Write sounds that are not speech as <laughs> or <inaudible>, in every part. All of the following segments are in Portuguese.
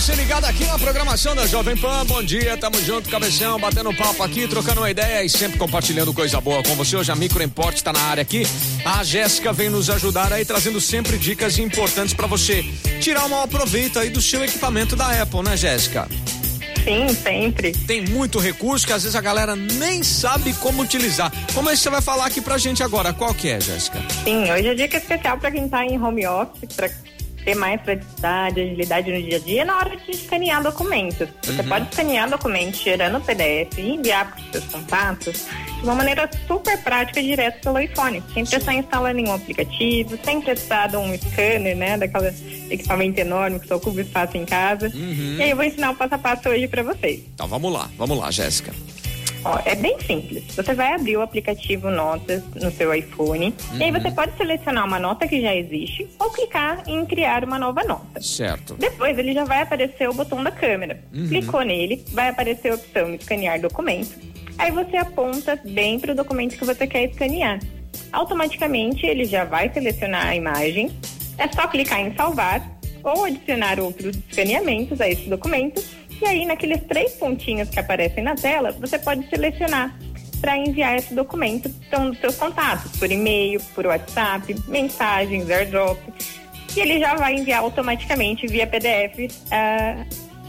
você ligado aqui na programação da Jovem Pan. Bom dia, tamo junto, cabeção, batendo papo aqui, trocando uma ideia e sempre compartilhando coisa boa com você. Hoje a Micro Import está na área aqui. A Jéssica vem nos ajudar aí, trazendo sempre dicas importantes para você tirar o maior proveito aí do seu equipamento da Apple, né, Jéssica? Sim, sempre. Tem muito recurso que às vezes a galera nem sabe como utilizar. Como é que você vai falar aqui pra gente agora? Qual que é, Jéssica? Sim, hoje é dica especial para quem tá em home office, para ter mais praticidade, agilidade no dia a dia na hora de escanear documentos. Você Uhum. pode escanear documentos gerando PDF e enviar para os seus contatos de uma maneira super prática direto pelo iPhone, sem precisar instalar nenhum aplicativo, sem precisar de um scanner, né, daquele equipamento enorme que só ocupa espaço em casa. Uhum. E aí eu vou ensinar o passo a passo hoje para vocês. Então vamos lá, vamos lá, Jéssica. Ó, é bem simples. Você vai abrir o aplicativo Notas no seu iPhone e aí você pode selecionar uma nota que já existe ou clicar em criar uma nova nota. Certo. Depois ele já vai aparecer o botão da câmera. Clicou nele, vai aparecer a opção escanear documento. Aí você aponta bem para o documento que você quer escanear. Automaticamente ele já vai selecionar a imagem. É só clicar em salvar ou adicionar outros escaneamentos a esse documento. E aí, naqueles três pontinhos que aparecem na tela, você pode selecionar para enviar esse documento para um dos seus contatos, por e-mail, por WhatsApp, mensagens, airdrop. E ele já vai enviar automaticamente via PDF ah,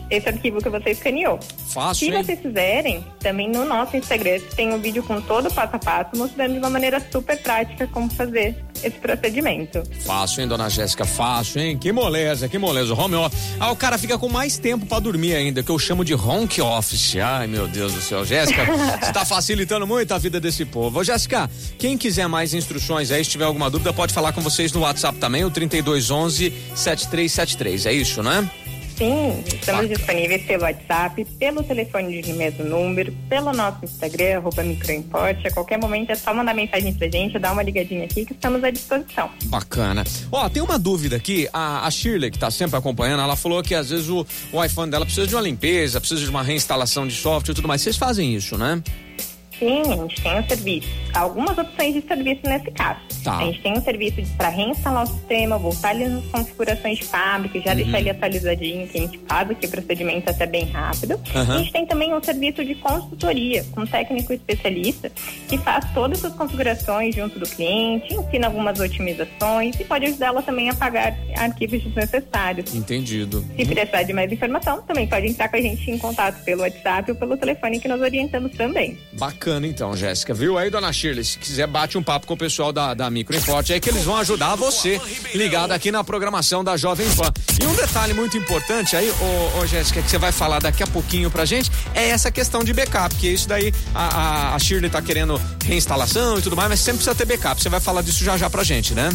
esse arquivo que você escaneou. Fácil, Se hein? vocês fizerem, também no nosso Instagram tem um vídeo com todo o passo a passo, mostrando de uma maneira super prática como fazer esse procedimento. Fácil, hein, dona Jéssica? Fácil, hein? Que moleza, que moleza. Home office. Ah, o cara fica com mais tempo pra dormir ainda, que eu chamo de honk office. Ai, meu Deus do céu. Jéssica, <laughs> você tá facilitando muito a vida desse povo. Ô, Jéssica, quem quiser mais instruções aí, se tiver alguma dúvida, pode falar com vocês no WhatsApp também, o 3211 7373. É isso, né? Sim, estamos Bacana. disponíveis pelo WhatsApp, pelo telefone de mesmo número, pelo nosso Instagram, arroba microimporte. A qualquer momento é só mandar mensagem pra gente, dar uma ligadinha aqui que estamos à disposição. Bacana. Ó, tem uma dúvida aqui. A, a Shirley, que tá sempre acompanhando, ela falou que às vezes o, o iPhone dela precisa de uma limpeza, precisa de uma reinstalação de software e tudo mais. Vocês fazem isso, né? Sim, a gente tem um serviço. Algumas opções de serviço nesse caso. Tá. A gente tem um serviço para reinstalar o sistema, voltar ali nas configurações de fábrica, Uhum. já deixar ele atualizadinho, que a gente faz aqui o procedimento até bem rápido. Aham. A gente tem também um serviço de consultoria, com um técnico especialista, que faz todas as configurações junto do cliente, ensina algumas otimizações e pode ajudá-la também a pagar arquivos desnecessários. Entendido. Se precisar de mais informação, também pode entrar com a gente em contato pelo WhatsApp ou pelo telefone que nós orientamos também. Bacana então, Jéssica. Viu aí, dona Shirley? Se quiser, bate um papo com o pessoal da, da Micro Import aí que eles vão ajudar você ligado aqui na programação da Jovem Pan. E um detalhe muito importante aí, ô, ô Jéssica, que você vai falar daqui a pouquinho pra gente, é essa questão de backup, que isso daí a, a, a Shirley tá querendo reinstalação e tudo mais, mas sempre precisa ter backup. Você vai falar disso já já pra gente, né?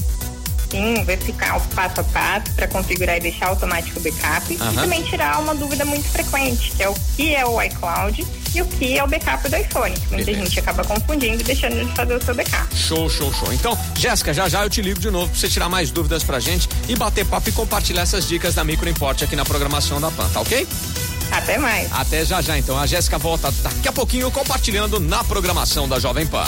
Sim, vai ficar o passo a passo para configurar e deixar automático o backup. Aham. E também tirar uma dúvida muito frequente, que é o que é o iCloud e o que é o backup do iPhone. que Muita Beleza. gente acaba confundindo e deixando de fazer o seu backup. Show, show, show. Então, Jéssica, já já eu te ligo de novo pra você tirar mais dúvidas pra gente e bater papo e compartilhar essas dicas da Micro Import aqui na programação da Pan, tá ok? Até mais. Até já já, então. A Jéssica volta daqui a pouquinho compartilhando na programação da Jovem Pan.